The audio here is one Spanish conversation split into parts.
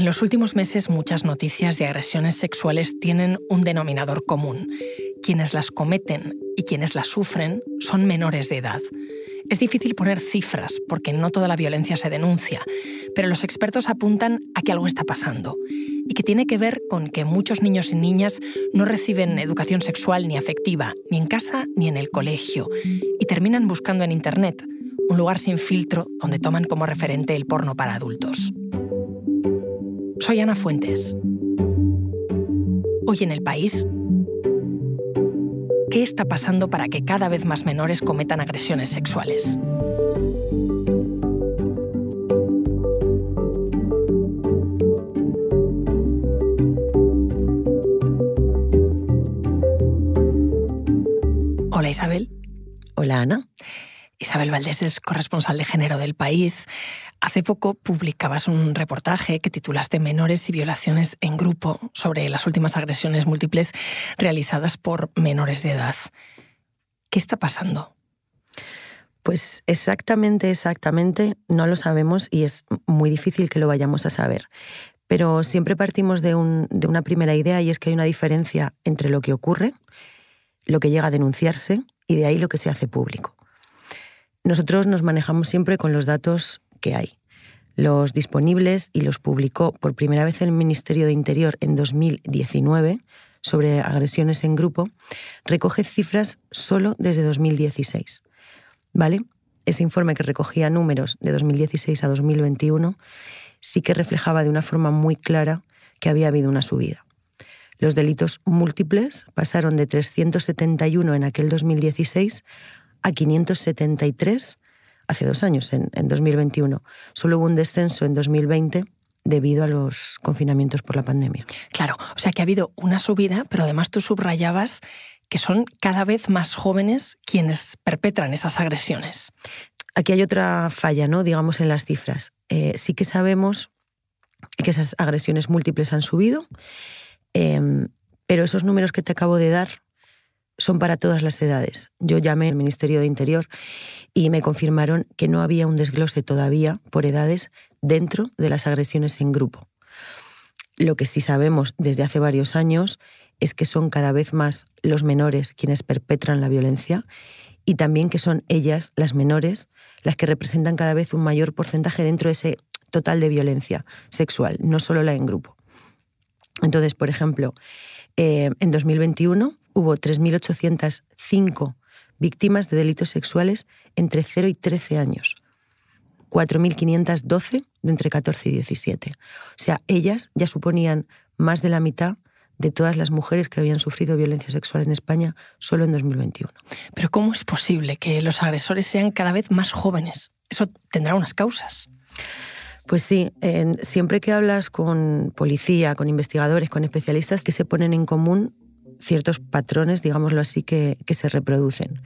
En los últimos meses muchas noticias de agresiones sexuales tienen un denominador común. Quienes las cometen y quienes las sufren son menores de edad. Es difícil poner cifras porque no toda la violencia se denuncia, pero los expertos apuntan a que algo está pasando y que tiene que ver con que muchos niños y niñas no reciben educación sexual ni afectiva, ni en casa ni en el colegio, y terminan buscando en Internet un lugar sin filtro donde toman como referente el porno para adultos. Soy Ana Fuentes. Hoy en el país, ¿qué está pasando para que cada vez más menores cometan agresiones sexuales? Hola Isabel. Hola Ana. Isabel Valdés es corresponsal de género del país. Hace poco publicabas un reportaje que titulaste Menores y violaciones en grupo sobre las últimas agresiones múltiples realizadas por menores de edad. ¿Qué está pasando? Pues exactamente, exactamente, no lo sabemos y es muy difícil que lo vayamos a saber. Pero siempre partimos de, de una primera idea y es que hay una diferencia entre lo que ocurre, lo que llega a denunciarse y de ahí lo que se hace público. Nosotros nos manejamos siempre con los datos que hay. Los disponibles y los publicó por primera vez el Ministerio de Interior en 2019 sobre agresiones en grupo, recoge cifras solo desde 2016. ¿Vale? Ese informe que recogía números de 2016 a 2021 sí que reflejaba de una forma muy clara que había habido una subida. Los delitos múltiples pasaron de 371 en aquel 2016 a 573 hace dos años, en, 2021. Solo hubo un descenso en 2020 debido a los confinamientos por la pandemia. Claro, o sea que ha habido una subida, pero además tú subrayabas que son cada vez más jóvenes quienes perpetran esas agresiones. Aquí hay otra falla, ¿no? Digamos en las cifras. Eh, sí que sabemos que esas agresiones múltiples han subido, em, pero esos números que te acabo de dar son para todas las edades. Yo llamé al Ministerio de Interior y me confirmaron que no había un desglose todavía por edades dentro de las agresiones en grupo. Lo que sí sabemos desde hace varios años es que son cada vez más los menores quienes perpetran la violencia y también que son ellas, las menores, las que representan cada vez un mayor porcentaje dentro de ese total de violencia sexual, no solo la en grupo. Entonces, por ejemplo, eh, en 2021 hubo 3.805 víctimas de delitos sexuales entre 0 y 13 años. 4.512 de entre 14 y 17. O sea, ellas ya suponían más de la mitad de todas las mujeres que habían sufrido violencia sexual en España solo en 2021. Pero ¿cómo es posible que los agresores sean cada vez más jóvenes? Eso tendrá unas causas. Pues sí, siempre que hablas con policía, con investigadores, con especialistas, que se ponen en común ciertos patrones, digámoslo así, que, se reproducen.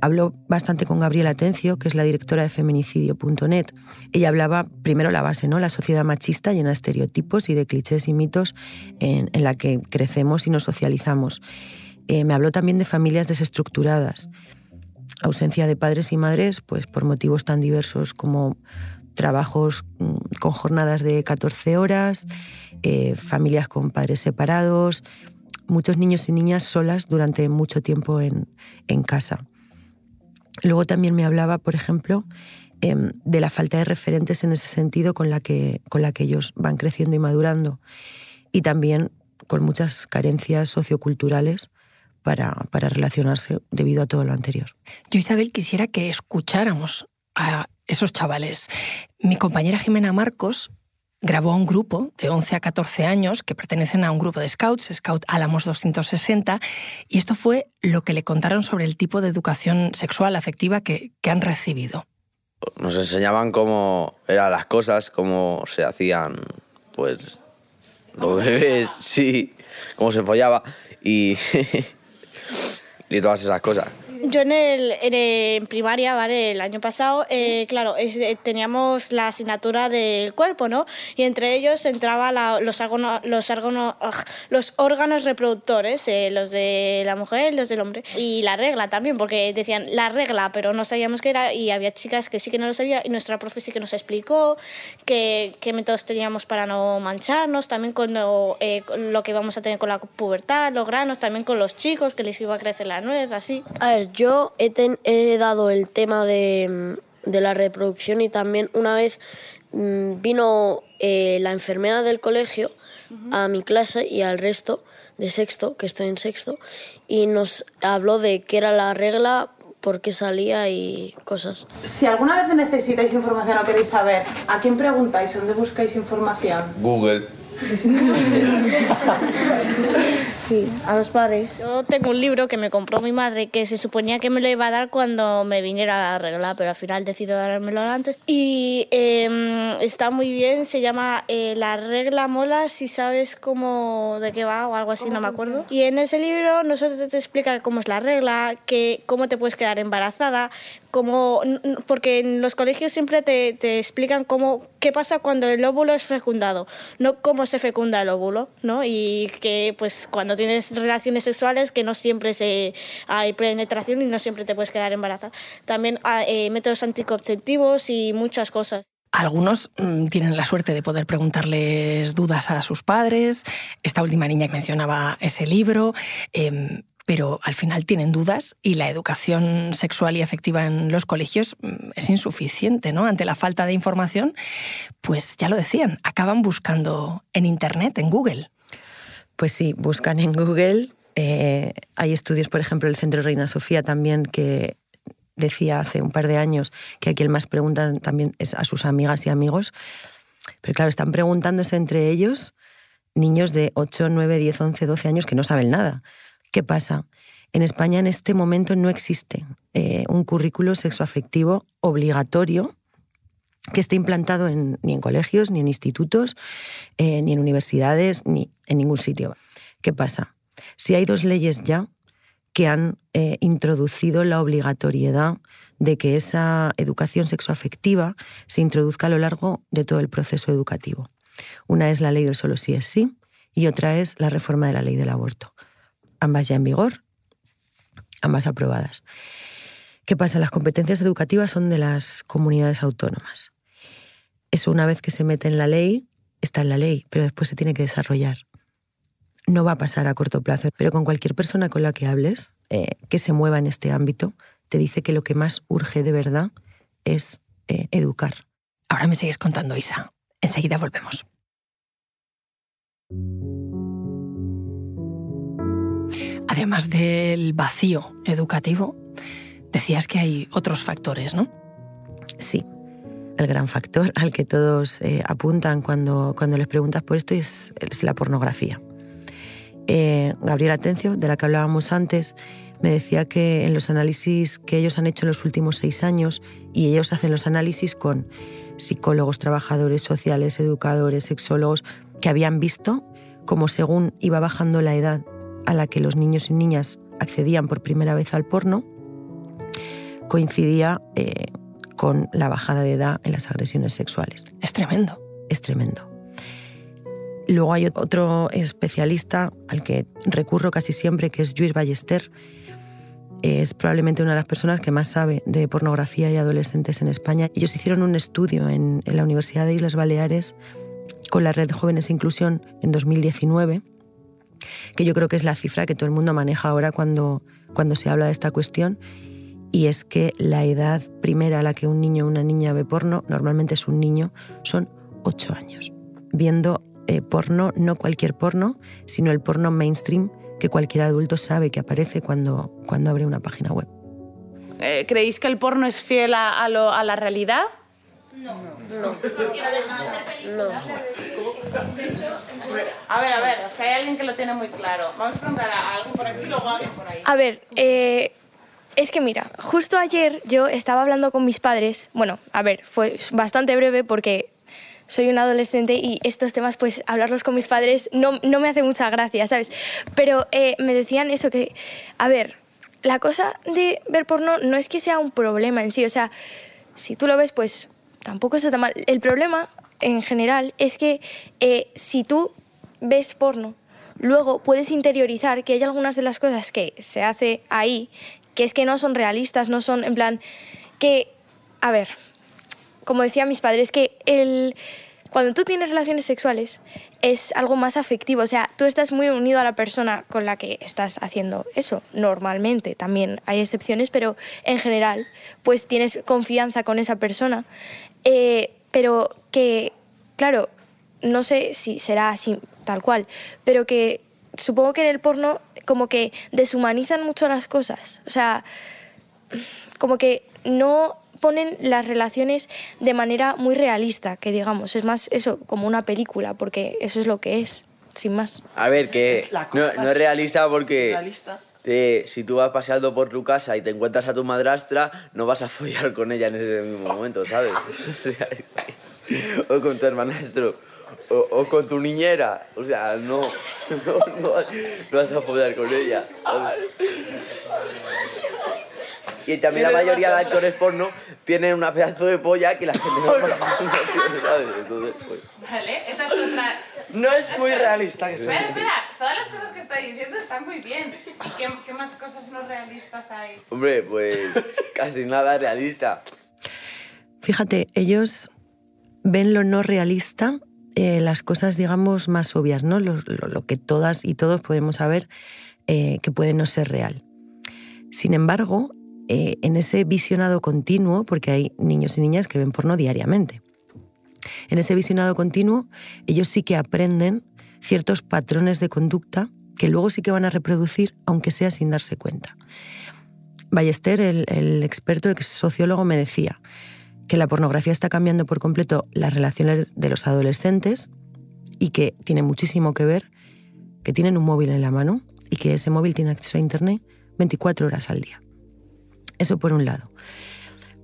Hablo bastante con Gabriela Atencio, que es la directora de feminicidio.net. Ella hablaba primero la base, ¿no? La sociedad machista llena de estereotipos y de clichés y mitos en, la que crecemos y nos socializamos. Eh, me habló también de familias desestructuradas, ausencia de padres y madres, pues por motivos tan diversos como trabajos mm, con jornadas de 14 horas, eh, familias con padres separados, muchos niños y niñas solas durante mucho tiempo en, casa. Luego también me hablaba, por ejemplo, em, de la falta de referentes en ese sentido con la, que, con la que ellos van creciendo y madurando. Y también con muchas carencias socioculturales para, para relacionarse debido a todo lo anterior. Yo, Isabel, quisiera que escucháramos a esos chavales. Mi compañera Jimena Marcos grabó un grupo de 11 a 14 años que pertenecen a un grupo de scouts, Scout Álamos 260, y esto fue lo que le contaron sobre el tipo de educación sexual afectiva que, que han recibido. Nos enseñaban cómo eran las cosas, cómo se hacían, pues, los bebés, sí, cómo se follaba y, y todas esas cosas. Yo en, el, en, primaria, ¿vale? El año pasado, eh, claro, eh, teníamos la asignatura del cuerpo, ¿no? Y entre ellos entraba los, los, los órganos reproductores, eh, los de la mujer los del hombre. Y la regla también, porque decían la regla, pero no sabíamos qué era. Y había chicas que sí que no lo sabían. Y nuestra profe sí que nos explicó qué, qué métodos teníamos para no mancharnos, también con lo, lo que íbamos a tener con la pubertad, los granos, también con los chicos, que les iba a crecer la nuez, así. Yo he, dado el tema de, la reproducción y también una vez mm, vino eh, la enfermera del colegio a mi clase y al resto de sexto, que estoy en sexto, y nos habló de qué era la regla, por qué salía y cosas. Si alguna vez necesitáis información o queréis saber, ¿a quién preguntáis? ¿Dónde buscáis información? Google. Sí, a los padres. Yo tengo un libro que me compró mi madre que se suponía que me lo iba a dar cuando me viniera la regla, pero al final decidió dármelo antes. Y em, está muy bien, se llama eh, La regla mola si sabes cómo de qué va o algo así, no me acuerdo. Y en ese libro no solo te explica cómo es la regla, que, cómo te puedes quedar embarazada, cómo, porque en los colegios siempre te, te explican cómo, qué pasa cuando el óvulo es fecundado, no cómo se fecunda el óvulo, ¿no? Y que pues cuando tienes relaciones sexuales que no siempre se, hay penetración y no siempre te puedes quedar embarazada. También hay eh, métodos anticonceptivos y muchas cosas. Algunos mm, tienen la suerte de poder preguntarles dudas a sus padres. Esta última niña que mencionaba ese libro. Em, pero al final tienen dudas y la educación sexual y afectiva en los colegios mm, es insuficiente, ¿no? Ante la falta de información, pues ya lo decían, acaban buscando en Internet, en Google. Pues sí, buscan en Google. Eh, hay estudios, por ejemplo, el Centro Reina Sofía también que decía hace un par de años que a quien más preguntan también es a sus amigas y amigos. Pero claro, están preguntándose entre ellos niños de 8, 9, 10, 11, 12 años que no saben nada. ¿Qué pasa? En España en este momento no existe eh, un currículo sexoafectivo obligatorio que esté implantado ni en colegios, ni en institutos, eh, ni en universidades, ni en ningún sitio. ¿Qué pasa? Si hay dos leyes ya que han eh, introducido la obligatoriedad de que esa educación sexoafectiva se introduzca a lo largo de todo el proceso educativo. Una es la ley del solo sí es sí y otra es la reforma de la ley del aborto ambas ya en vigor, ambas aprobadas. ¿Qué pasa? Las competencias educativas son de las comunidades autónomas. Eso una vez que se mete en la ley, está en la ley, pero después se tiene que desarrollar. No va a pasar a corto plazo, pero con cualquier persona con la que hables, eh, que se mueva en este ámbito, te dice que lo que más urge de verdad es eh, educar. Ahora me sigues contando, Isa. Enseguida volvemos. Además del vacío educativo, decías que hay otros factores, ¿no? Sí. El gran factor al que todos eh, apuntan cuando, cuando les preguntas por esto es, la pornografía. Eh, Gabriela Atencio, de la que hablábamos antes, me decía que en los análisis que ellos han hecho en los últimos seis años, y ellos hacen los análisis con psicólogos, trabajadores sociales, educadores, sexólogos, que habían visto cómo según iba bajando la edad a la que los niños y niñas accedían por primera vez al porno coincidía eh, con la bajada de edad en las agresiones sexuales. Es tremendo. Es tremendo. Luego hay otro especialista al que recurro casi siempre, que es Luis Ballester. Es probablemente una de las personas que más sabe de pornografía y adolescentes en España. Ellos hicieron un estudio en, en la Universidad de Islas Baleares con la Red de Jóvenes Inclusión en 2019 que yo creo que es la cifra que todo el mundo maneja ahora cuando, cuando se habla de esta cuestión, y es que la edad primera a la que un niño o una niña ve porno, normalmente es un niño, son ocho años, viendo eh, porno, no cualquier porno, sino el porno mainstream que cualquier adulto sabe que aparece cuando, cuando abre una página web. Eh, ¿Creéis que el porno es fiel a la realidad? No. No. no. A ver, a ver, que hay alguien que lo tiene muy claro. Vamos a preguntar a alguien por aquí y luego a alguien por ahí. A ver, eh, es que mira, justo ayer yo estaba hablando con mis padres. Bueno, a ver, fue bastante breve porque soy un adolescente y estos temas, pues hablarlos con mis padres no, no me hace mucha gracia, ¿sabes? Pero eh, me decían eso que, a ver, la cosa de ver porno no es que sea un problema en sí, o sea, si tú lo ves, pues tampoco está tan mal. El problema, en general, es que eh, si tú ves porno, luego puedes interiorizar que hay algunas de las cosas que se hace ahí que es que no son realistas, no son en plan que, a ver, como decía mis padres, que el, cuando tú tienes relaciones sexuales es algo más afectivo, o sea, tú estás muy unido a la persona con la que estás haciendo eso, normalmente, también hay excepciones, pero en general, pues tienes confianza con esa persona, eh, pero que, claro, no sé si será así tal cual, pero que supongo que en el porno como que deshumanizan mucho las cosas. O sea, como que no ponen las relaciones de manera muy realista, que digamos, es más eso, como una película, porque eso es lo que es, sin más. A ver, que no, no, es realista porque realista. Si tú vas paseando por tu casa y te encuentras a tu madrastra, no vas a follar con ella en ese mismo momento, ¿sabes? o con tu hermanastro o, con tu niñera. O sea, no, no, no, vas a poder con ella. Y también la mayoría de actores porno tienen una pedazo de polla que la gente no, ¿sabes? Entonces, pues. Vale, esa es otra. No es muy realista que sea. Espera, espera, todas las cosas que estáis diciendo están muy bien. ¿Qué, ¿Qué más cosas no realistas hay? Hombre, pues casi nada realista. Fíjate, ellos ven lo no realista eh, las cosas, digamos, más obvias, ¿no? Lo, que todas y todos podemos saber eh, que puede no ser real. Sin embargo, eh, en ese visionado continuo, porque hay niños y niñas que ven porno diariamente, en ese visionado continuo ellos sí que aprenden ciertos patrones de conducta que luego sí que van a reproducir, aunque sea sin darse cuenta. Ballester, el, experto, sociólogo, me decía, que la pornografía está cambiando por completo las relaciones de los adolescentes y que tiene muchísimo que ver que tienen un móvil en la mano y que ese móvil tiene acceso a Internet 24 horas al día. Eso por un lado.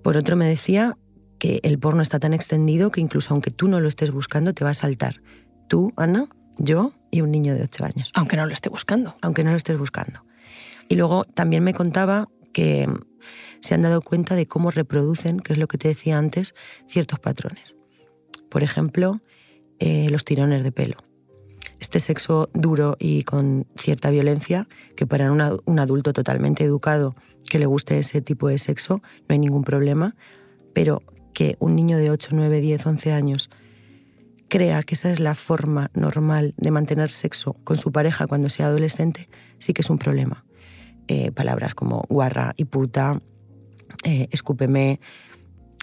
Por otro me decía que el porno está tan extendido que incluso aunque tú no lo estés buscando te va a saltar. Tú, Ana, yo y un niño de 8 años. Aunque no lo esté buscando. Aunque no lo estés buscando. Y luego también me contaba que se han dado cuenta de cómo reproducen, que es lo que te decía antes, ciertos patrones. Por ejemplo, eh, los tirones de pelo. Este sexo duro y con cierta violencia, que para un adulto totalmente educado que le guste ese tipo de sexo no hay ningún problema, pero que un niño de 8, 9, 10, 11 años crea que esa es la forma normal de mantener sexo con su pareja cuando sea adolescente, sí que es un problema. Eh, palabras como guarra y puta, eh, escúpeme,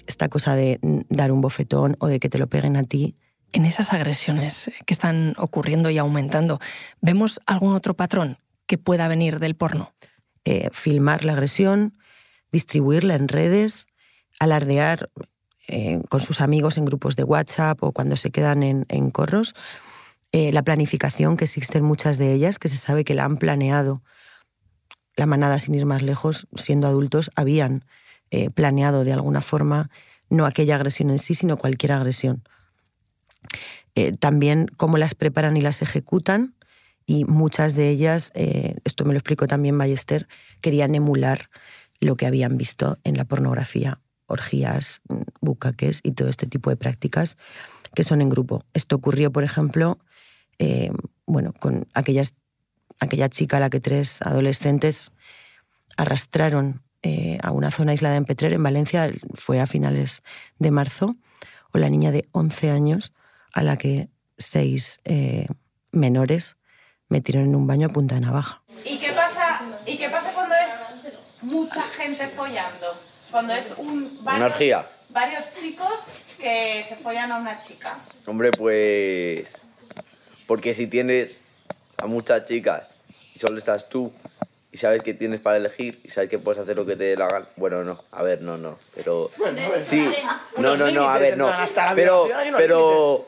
esta cosa de dar un bofetón o de que te lo peguen a ti. En esas agresiones que están ocurriendo y aumentando, ¿vemos algún otro patrón que pueda venir del porno? Eh, filmar la agresión, distribuirla en redes, alardear eh, con sus amigos en grupos de WhatsApp o cuando se quedan en, en corros. la planificación, que existen muchas de ellas, que se sabe que la han planeado la manada, sin ir más lejos, siendo adultos, habían eh, planeado de alguna forma no aquella agresión en sí, sino cualquier agresión. Eh, también cómo las preparan y las ejecutan, y muchas de ellas, eh, esto me lo explicó también Ballester, querían emular lo que habían visto en la pornografía, orgías, bucaques y todo este tipo de prácticas que son en grupo. Esto ocurrió, por ejemplo, bueno, con aquella chica a la que tres adolescentes arrastraron eh, a una zona aislada en Petrer, en Valencia, fue a finales de marzo, o la niña de 11 años a la que seis eh, menores metieron en un baño a punta de navaja. ¿Y qué pasa, ¿y qué pasa cuando es mucha gente follando? Cuando es un... Varios, una Varios chicos que se follan a una chica. Hombre, pues... Porque si tienes a muchas chicas y solo estás tú y sabes que tienes para elegir y sabes que puedes hacer lo que te dé la gana. Bueno, no, a ver, no, no, pero sí, no, no, no, a ver, no, pero, pero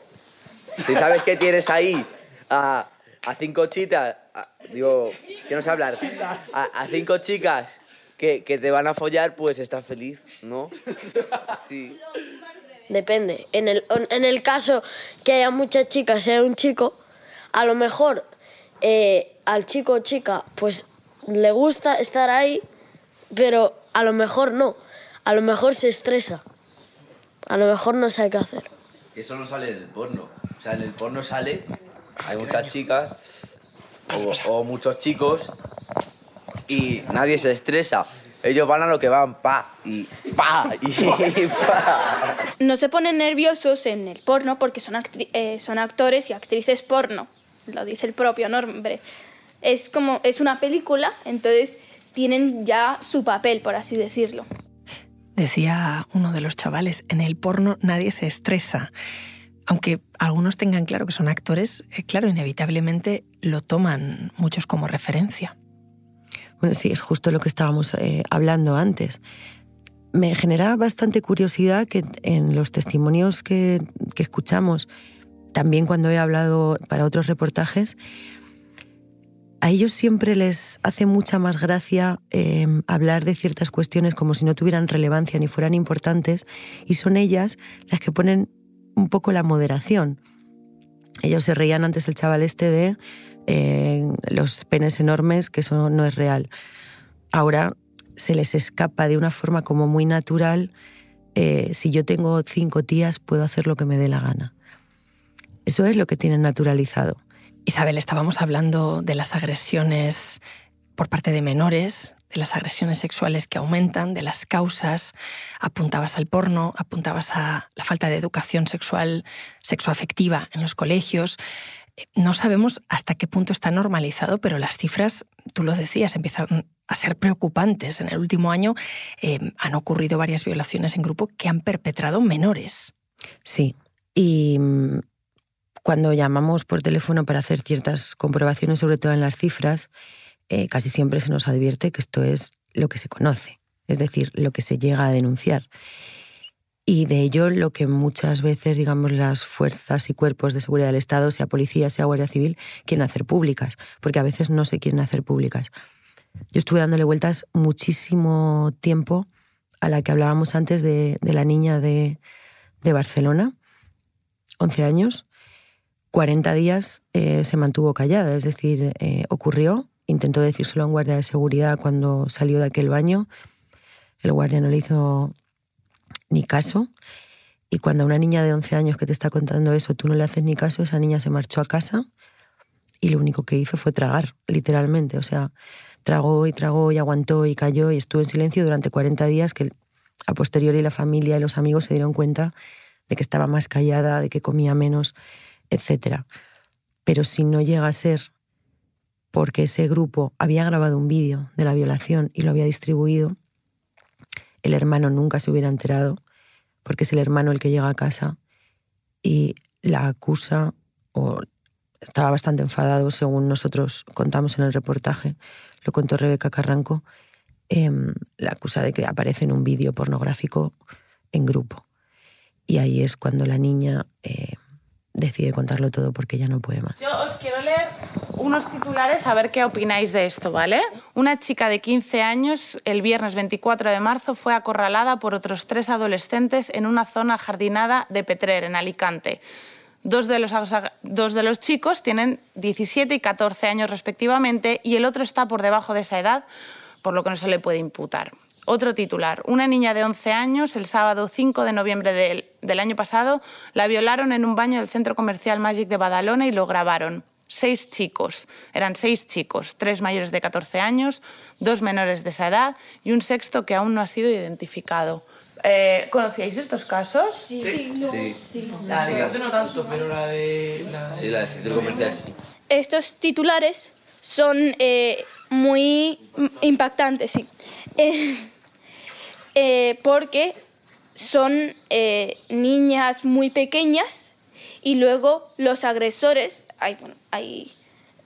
si sabes que tienes ahí a, a cinco chicas, digo, que no sé hablar, a, cinco chicas que, que, te van a follar, pues estás feliz, ¿no? Sí. Depende. En el, en el caso que haya muchas chicas, sea un chico, a lo mejor eh, al chico o chica, pues le gusta estar ahí, pero a lo mejor no. A lo mejor se estresa. A lo mejor no sabe qué hacer. Eso no sale en el porno. O sea, en el porno sale, hay muchas chicas o, o muchos chicos y nadie se estresa. Ellos van a lo que van, pa, y pa, y pa. No se ponen nerviosos en el porno porque son, eh, son actores y actrices porno. Lo dice el propio nombre. Es como, es una película, entonces tienen ya su papel, por así decirlo. Decía uno de los chavales, en el porno nadie se estresa. Aunque algunos tengan claro que son actores, eh, claro, inevitablemente lo toman muchos como referencia. Bueno, sí, es justo lo que estábamos eh, hablando antes. Me genera bastante curiosidad que en los testimonios que, que escuchamos, también cuando he hablado para otros reportajes, a ellos siempre les hace mucha más gracia eh, hablar de ciertas cuestiones como si no tuvieran relevancia ni fueran importantes, y son ellas las que ponen un poco la moderación. Ellos se reían antes el chaval este de eh, los penes enormes, que eso no es real. Ahora se les escapa de una forma como muy natural. eh, si yo tengo cinco tías, puedo hacer lo que me dé la gana. Eso es lo que tienen naturalizado. Isabel, estábamos hablando de las agresiones por parte de menores, de las agresiones sexuales que aumentan, de las causas. Apuntabas al porno, apuntabas a la falta de educación sexual, sexoafectiva en los colegios. No sabemos hasta qué punto está normalizado, pero las cifras, tú lo decías, empiezan a ser preocupantes. En el último año eh, han ocurrido varias violaciones en grupo que han perpetrado menores. Sí. Y mm, cuando llamamos por teléfono para hacer ciertas comprobaciones, sobre todo en las cifras, eh, casi siempre se nos advierte que esto es lo que se conoce, es decir, lo que se llega a denunciar. Y de ello lo que muchas veces, digamos, las fuerzas y cuerpos de seguridad del Estado, sea policía, sea Guardia Civil, quieren hacer públicas, porque a veces no se quieren hacer públicas. Yo estuve dándole vueltas muchísimo tiempo a la que hablábamos antes de, de la niña de, de Barcelona, 11 años, 40 días eh, se mantuvo callada, es decir, eh, ocurrió, intentó decírselo a un guardia de seguridad cuando salió de aquel baño, el guardia no le hizo ni caso, y cuando a una niña de 11 años que te está contando eso, tú no le haces ni caso, esa niña se marchó a casa y lo único que hizo fue tragar, literalmente, o sea, tragó y tragó y aguantó y cayó y estuvo en silencio durante 40 días que a posteriori la familia y los amigos se dieron cuenta de que estaba más callada, de que comía menos, etc. Pero si no llega a ser porque ese grupo había grabado un vídeo de la violación y lo había distribuido, el hermano nunca se hubiera enterado, porque es el hermano el que llega a casa y la acusa, o estaba bastante enfadado, según nosotros contamos en el reportaje, lo contó Rebeca Carranco, em, la acusa de que aparece en un vídeo pornográfico en grupo. Y ahí es cuando la niña eh, decide contarlo todo porque ya no puede más. Yo os quiero leer unos titulares a ver qué opináis de esto, ¿vale? Una chica de 15 años el viernes 24 de marzo fue acorralada por otros tres adolescentes en una zona jardinada de Petrer, en Alicante. Dos de, los, dos de los chicos tienen 17 y 14 años respectivamente y el otro está por debajo de esa edad, por lo que no se le puede imputar. Otro titular. Una niña de 11 años, el sábado 5 de noviembre del, del, año pasado, la violaron en un baño del centro comercial Magic de Badalona y lo grabaron. Seis chicos. Eran seis chicos, tres mayores de 14 años, dos menores de esa edad y un sexto que aún no ha sido identificado. Eh, ¿Conocíais estos casos? Sí, Sí, no, sí. sí. La de no tanto, pero la de... La Sí, la del centro comercial sí. Estos titulares son eh, muy impactantes, sí. Eh, eh, porque son eh, niñas muy pequeñas y luego los agresores, hay,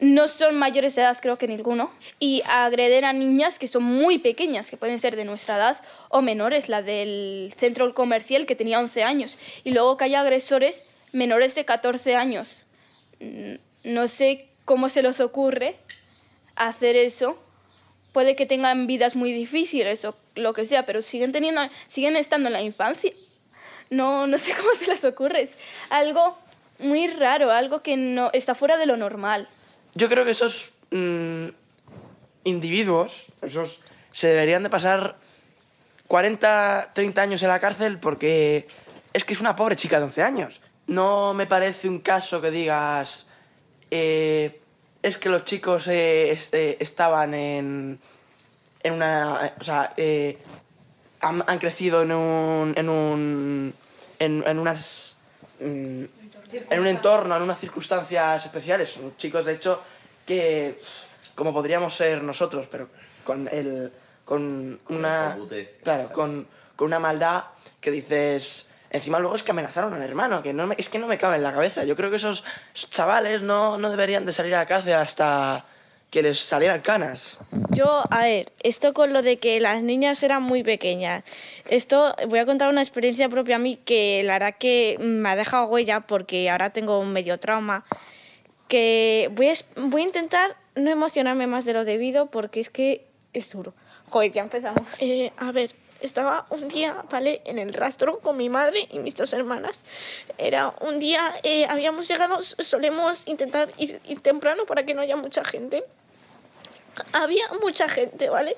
no son mayores de edad creo que ninguno, y agreden a niñas que son muy pequeñas, que pueden ser de nuestra edad o menores, la del centro comercial que tenía 11 años, y luego que haya agresores menores de 14 años. Mm, No sé cómo se les ocurre hacer eso. Puede que tengan vidas muy difíciles o lo que sea, pero siguen, teniendo, siguen estando en la infancia. No, no sé cómo se les ocurre. Es algo muy raro, algo que no está fuera de lo normal. Yo creo que eso es mm, individuos, esos se deberían de pasar 40, 30 años en la cárcel porque es que es una pobre chica de 11 años. No me parece un caso que digas, eh, es que los chicos eh, este, estaban en, en una... O sea, eh, han, crecido en un... En, un, en, en unas... mm, en un entorno, en unas circunstancias especiales. Son chicos, de hecho, que como podríamos ser nosotros, pero con el con una claro, con, con una maldad que dices encima luego es que amenazaron al hermano, que no me- es que no me cabe en la cabeza. Yo creo que esos chavales no, no deberían de salir a la cárcel hasta que les salieran canas. Yo, a ver, esto con lo de que las niñas eran muy pequeñas. Esto, voy a contar una experiencia propia a mí que la verdad que me ha dejado huella porque ahora tengo un medio trauma. Que voy a, voy a intentar no emocionarme más de lo debido porque es que es duro. Joder, ya empezamos. Eh, a ver, estaba un día, ¿vale? En el rastro con mi madre y mis dos hermanas. Era un día, eh, habíamos llegado, solemos intentar ir, temprano para que no haya mucha gente había mucha gente, ¿vale?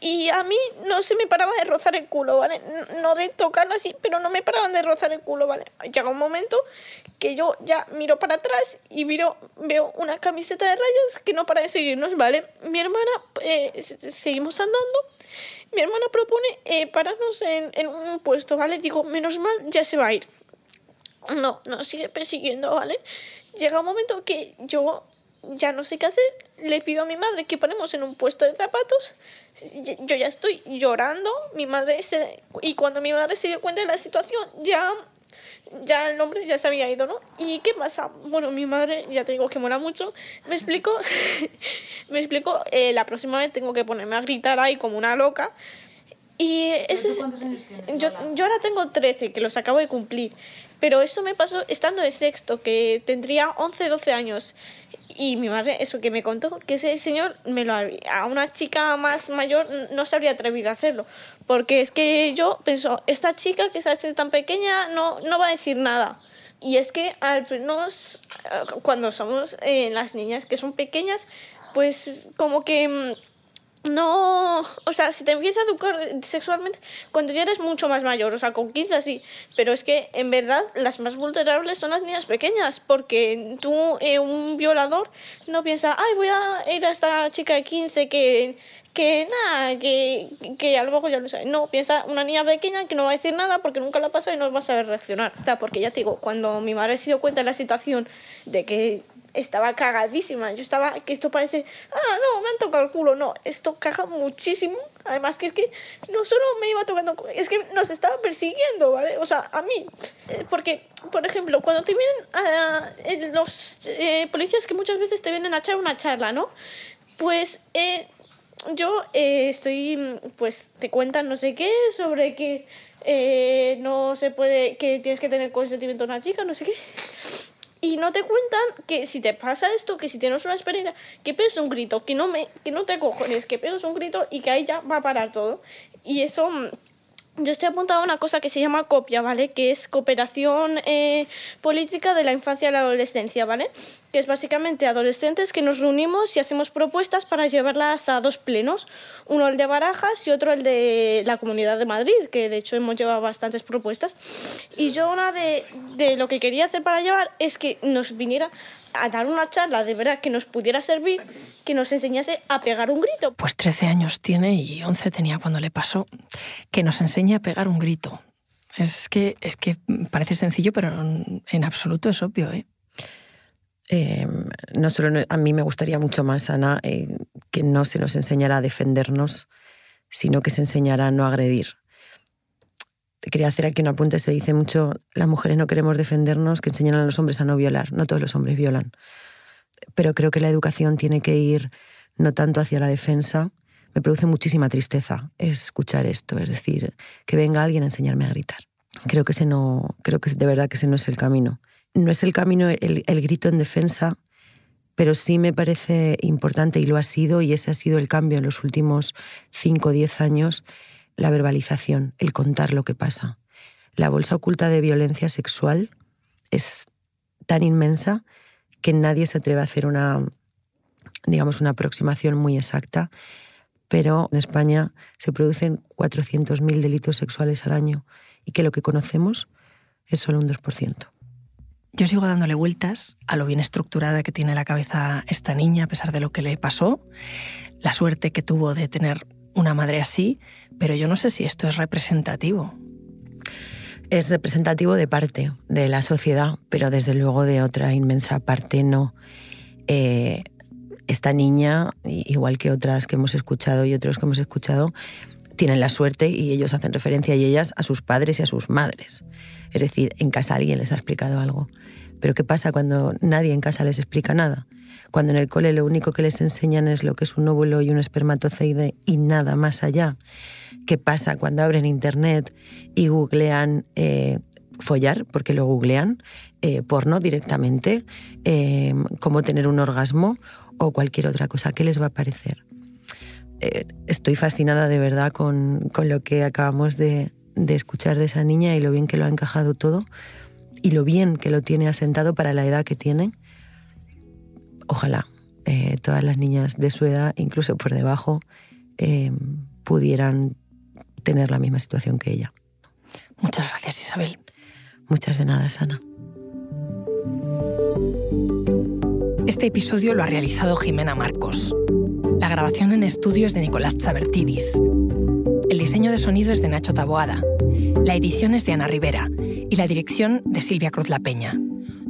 Y a mí no se me paraba de rozar el culo, ¿vale? No de tocarlo así, pero no me paraban de rozar el culo, ¿vale? Llega un momento que yo ya miro para atrás y miro, veo una camiseta de rayas que no para de seguirnos, ¿vale? Mi hermana, eh, se- seguimos andando, mi hermana propone eh, pararnos en, en un puesto, ¿vale? Digo, menos mal, ya se va a ir. No, nos sigue persiguiendo, ¿vale? Llega un momento que yo ya no sé qué hacer, le pido a mi madre que paremos en un puesto de zapatos, yo ya estoy llorando, mi madre se... Y cuando mi madre se dio cuenta de la situación, ya... Ya el hombre ya se había ido, ¿no? ¿Y qué pasa? Bueno, mi madre, ya te digo que mola mucho, me explicó, me explicó, eh, la próxima vez tengo que ponerme a gritar ahí como una loca. Y ese es- yo, yo ahora tengo 13, que los acabo de cumplir. Pero eso me pasó estando de sexto, que tendría 11, 12 años. Y mi madre, eso que me contó, que ese señor me lo a una chica más mayor no se habría atrevido a hacerlo. Porque es que yo pienso, esta chica que es tan pequeña no, no va a decir nada. Y es que al menos eh, cuando somos eh, las niñas que son pequeñas, pues como que mm, no, o sea, si te empieza a educar sexualmente cuando ya eres mucho más mayor, o sea, con 15 sí, pero es que en verdad las más vulnerables son las niñas pequeñas, porque tú, eh, un violador, no piensa, ay, voy a ir a esta chica de 15 que, que nada, que, que a lo mejor ya lo sabe. No, piensa una niña pequeña que no va a decir nada porque nunca la pasa y no va a saber reaccionar. Porque ya te digo, cuando mi madre se dio cuenta de la situación de que estaba cagadísima. Yo estaba, que esto parece, ah, no, me han tocado el culo. No, esto caga muchísimo. Además, que es que no solo me iba tocando, es que nos estaba persiguiendo, ¿vale? O sea, a mí. Eh, Porque, por ejemplo, cuando te vienen a, eh, los eh, policías que muchas veces te vienen a echar una charla, ¿no? Pues eh, yo estoy, pues te cuentan no sé qué sobre que no se puede, que tienes que tener consentimiento de una chica, no sé qué. Y no te cuentan que si te pasa esto, que si tienes una experiencia, que pegas un grito, que no, me, que no te cojones, que pegas un grito y que ahí ya va a parar todo. Y eso, mm, yo estoy apuntando a una cosa que se llama COPIA, ¿vale? Que es Cooperación eh, Política de la Infancia y la Adolescencia, ¿vale? Que es básicamente adolescentes que nos reunimos y hacemos propuestas para llevarlas a dos plenos. Uno el de Barajas y otro el de la Comunidad de Madrid, que de hecho hemos llevado bastantes propuestas. Y yo una de, de lo que quería hacer para llevar es que nos viniera a dar una charla de verdad que nos pudiera servir, que nos enseñase a pegar un grito. Pues 13 años tiene y 11 tenía cuando le pasó. Que nos enseñe a pegar un grito. Es que, es que parece sencillo, pero en absoluto es obvio, ¿eh? Eh, no solo a mí me gustaría mucho más, Ana, eh, que no se nos enseñara a defendernos, sino que se enseñara a no agredir. Te quería hacer aquí un apunte, se dice mucho, las mujeres no queremos defendernos, que enseñan a los hombres a no violar. No todos los hombres violan. Pero creo que la educación tiene que ir no tanto hacia la defensa. Me produce muchísima tristeza escuchar esto, es decir, que venga alguien a enseñarme a gritar. Creo que ese no, creo que de verdad que ese no es el camino. No es el camino el, el grito en defensa, pero sí me parece importante y lo ha sido, y ese ha sido el cambio en los últimos 5 o 10 años, la verbalización, el contar lo que pasa. La bolsa oculta de violencia sexual es tan inmensa que nadie se atreve a hacer una, digamos, una aproximación muy exacta, pero en España se producen 400.000 delitos sexuales al año y que lo que conocemos es solo un 2%. Yo sigo dándole vueltas a lo bien estructurada que tiene la cabeza esta niña, a pesar de lo que le pasó, la suerte que tuvo de tener una madre así, pero yo no sé si esto es representativo. Es representativo de parte de la sociedad, pero desde luego de otra inmensa parte no. Eh, esta niña, igual que otras que hemos escuchado y otros que hemos escuchado, tienen la suerte y ellos hacen referencia y ellas a sus padres y a sus madres. Es decir, en casa alguien les ha explicado algo. Pero ¿qué pasa cuando nadie en casa les explica nada? Cuando en el cole lo único que les enseñan es lo que es un óvulo y un espermatozoide y nada más allá. ¿Qué pasa cuando abren internet y googlean eh, follar, porque lo googlean, eh, porno directamente, eh, cómo tener un orgasmo o cualquier otra cosa? ¿Qué les va a parecer? estoy fascinada de verdad con, lo que acabamos de, de escuchar de esa niña y lo bien que lo ha encajado todo y lo bien que lo tiene asentado para la edad que tiene ojalá eh, todas las niñas de su edad, incluso por debajo, eh, pudieran tener la misma situación que ella. Muchas gracias, Isabel. Muchas de nada, Sana. Este episodio lo ha realizado Jimena Marcos. La grabación en estudio es de Nicolás Chabertidis. El diseño de sonido es de Nacho Taboada. La edición es de Ana Rivera y la dirección de Silvia Cruz La Peña.